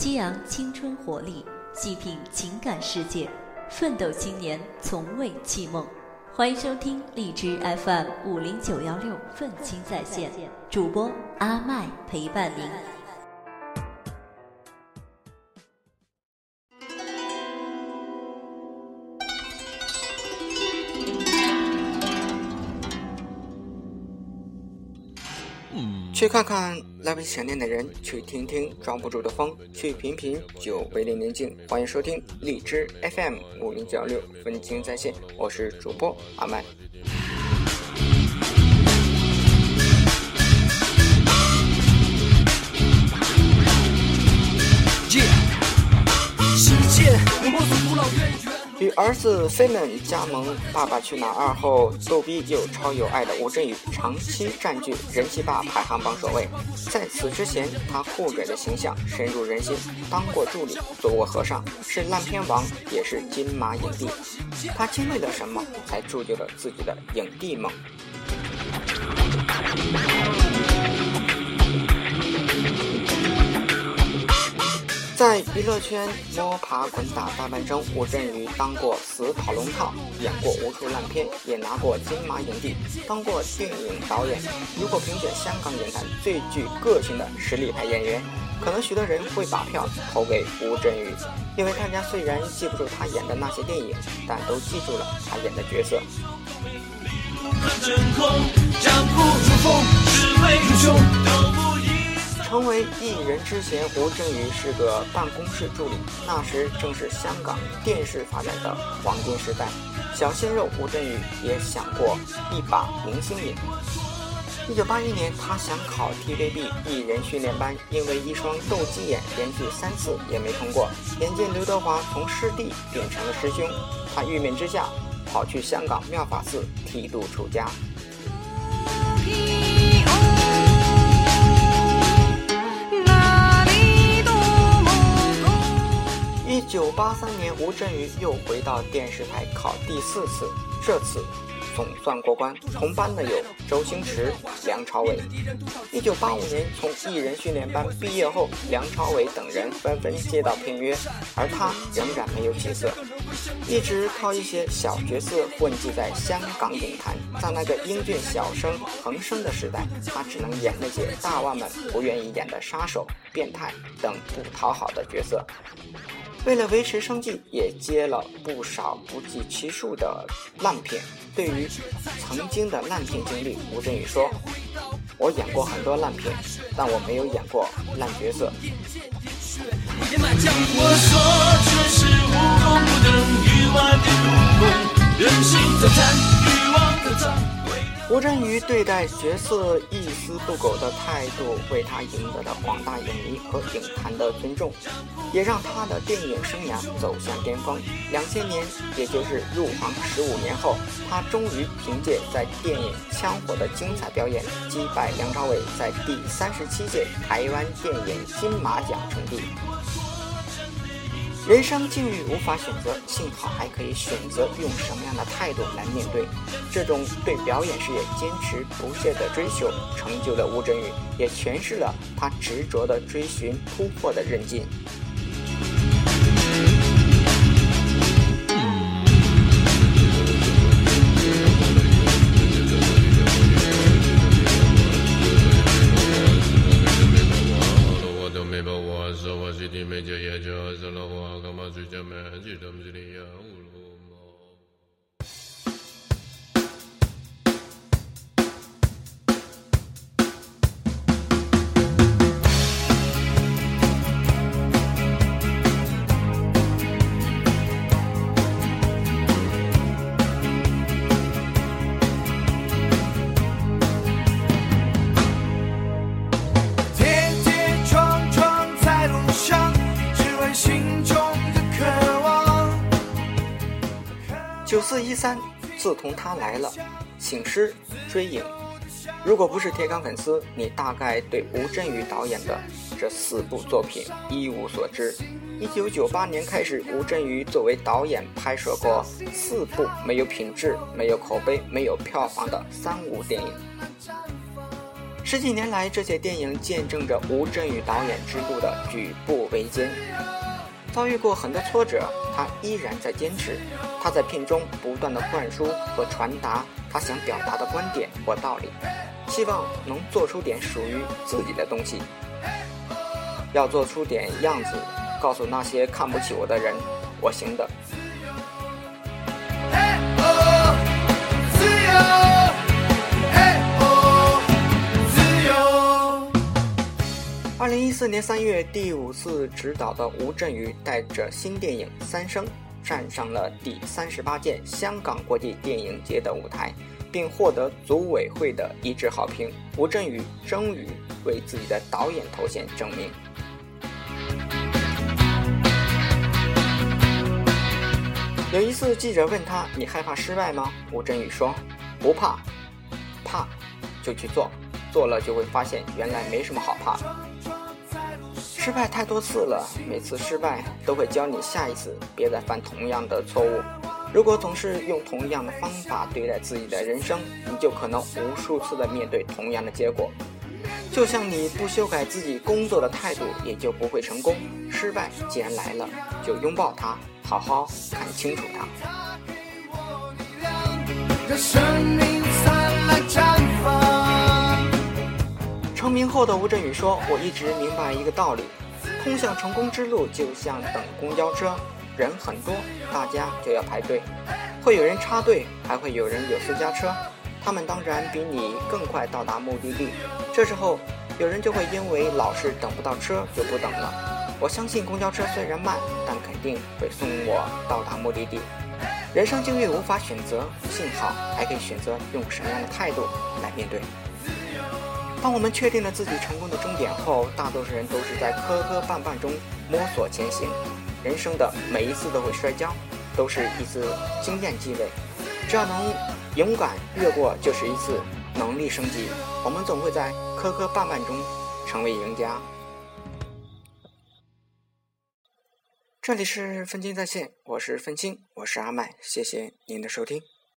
激昂青春活力，细品情感世界，奋斗青年从未弃梦。欢迎收听荔枝 FM 五零九幺六愤青在线，主播阿麦陪伴您。去看看那位想念的人，去听听装不住的风，去品品久违的宁静。欢迎收听荔枝 FM 五零九六分清在线，我是主播阿麦。耶，时间，我摸索古老渊源与儿子飞门加盟《爸爸去哪儿二》后，逗逼又超有爱的吴镇宇长期占据人气霸排行榜首位。在此之前，他酷拽的形象深入人心，当过助理，做过和尚，是烂片王，也是金马影帝。他经历了什么，才铸就了自己的影帝梦？在娱乐圈摸爬滚打大半生，吴镇宇当过死跑龙套，演过无数烂片，也拿过金马影帝，当过电影导演。如果评选香港影坛最具个性的实力派演员，可能许多人会把票投给吴镇宇，因为大家虽然记不住他演的那些电影，但都记住了他演的角色。成为艺人之前，吴镇宇是个办公室助理。那时正是香港电视发展的黄金时代，小鲜肉吴镇宇也想过一把明星瘾。一九八一年，他想考 TVB 艺人训练班，因为一双斗鸡眼，连续三次也没通过。眼见刘德华从师弟变成了师兄，他郁闷之下跑去香港妙法寺剃度出家。八三年，吴镇宇又回到电视台考第四次，这次总算过关。同班的有周星驰、梁朝伟。一九八五年从艺人训练班毕业后，梁朝伟等人纷纷接到片约，而他仍然没有起色，一直靠一些小角色混迹在香港影坛。在那个英俊小生横生的时代，他只能演那些大腕们不愿意演的杀手、变态等不讨好的角色。为了维持生计，也接了不少不计其数的烂片。对于曾经的烂片经历，吴镇宇说：“我演过很多烂片，但我没有演过烂角色。”吴镇宇对待角色一丝不苟的态度，为他赢得了广大影迷和影坛的尊重，也让他的电影生涯走向巅峰。两千年，也就是入行十五年后，他终于凭借在电影《枪火》的精彩表演，击败梁朝伟，在第三十七届台湾电影金马奖称帝。人生境遇无法选择，幸好还可以选择用什么样的态度来面对。这种对表演事业坚持不懈的追求，成就了吴镇宇，也诠释了他执着的追寻突破的韧劲。địa 九四一三，自从他来了，醒狮追影。如果不是铁杆粉丝，你大概对吴镇宇导演的这四部作品一无所知。一九九八年开始，吴镇宇作为导演拍摄过四部没有品质、没有口碑、没有票房的三无电影。十几年来，这些电影见证着吴镇宇导演之路的举步维艰。遭遇过很多挫折，他依然在坚持。他在片中不断的灌输和传达他想表达的观点或道理，希望能做出点属于自己的东西。要做出点样子，告诉那些看不起我的人，我行的。二零一四年三月，第五次执导的吴镇宇带着新电影《三生》站上了第三十八届香港国际电影节的舞台，并获得组委会的一致好评。吴镇宇终于为自己的导演头衔证明。有一次，记者问他：“你害怕失败吗？”吴镇宇说：“不怕，怕就去做，做了就会发现原来没什么好怕。”失败太多次了，每次失败都会教你下一次别再犯同样的错误。如果总是用同样的方法对待自己的人生，你就可能无数次的面对同样的结果。就像你不修改自己工作的态度，也就不会成功。失败既然来了，就拥抱它，好好看清楚它。成名后的吴镇宇说：“我一直明白一个道理，通向成功之路就像等公交车，人很多，大家就要排队，会有人插队，还会有人有私家车，他们当然比你更快到达目的地。这时候，有人就会因为老是等不到车就不等了。我相信公交车虽然慢，但肯定会送我到达目的地。人生境遇无法选择，幸好还可以选择用什么样的态度来面对。”当我们确定了自己成功的终点后，大多数人都是在磕磕绊绊中摸索前行。人生的每一次都会摔跤，都是一次经验积累。只要能勇敢越过，就是一次能力升级。我们总会在磕磕绊绊中成为赢家。这里是分金在线，我是分金，我是阿麦，谢谢您的收听。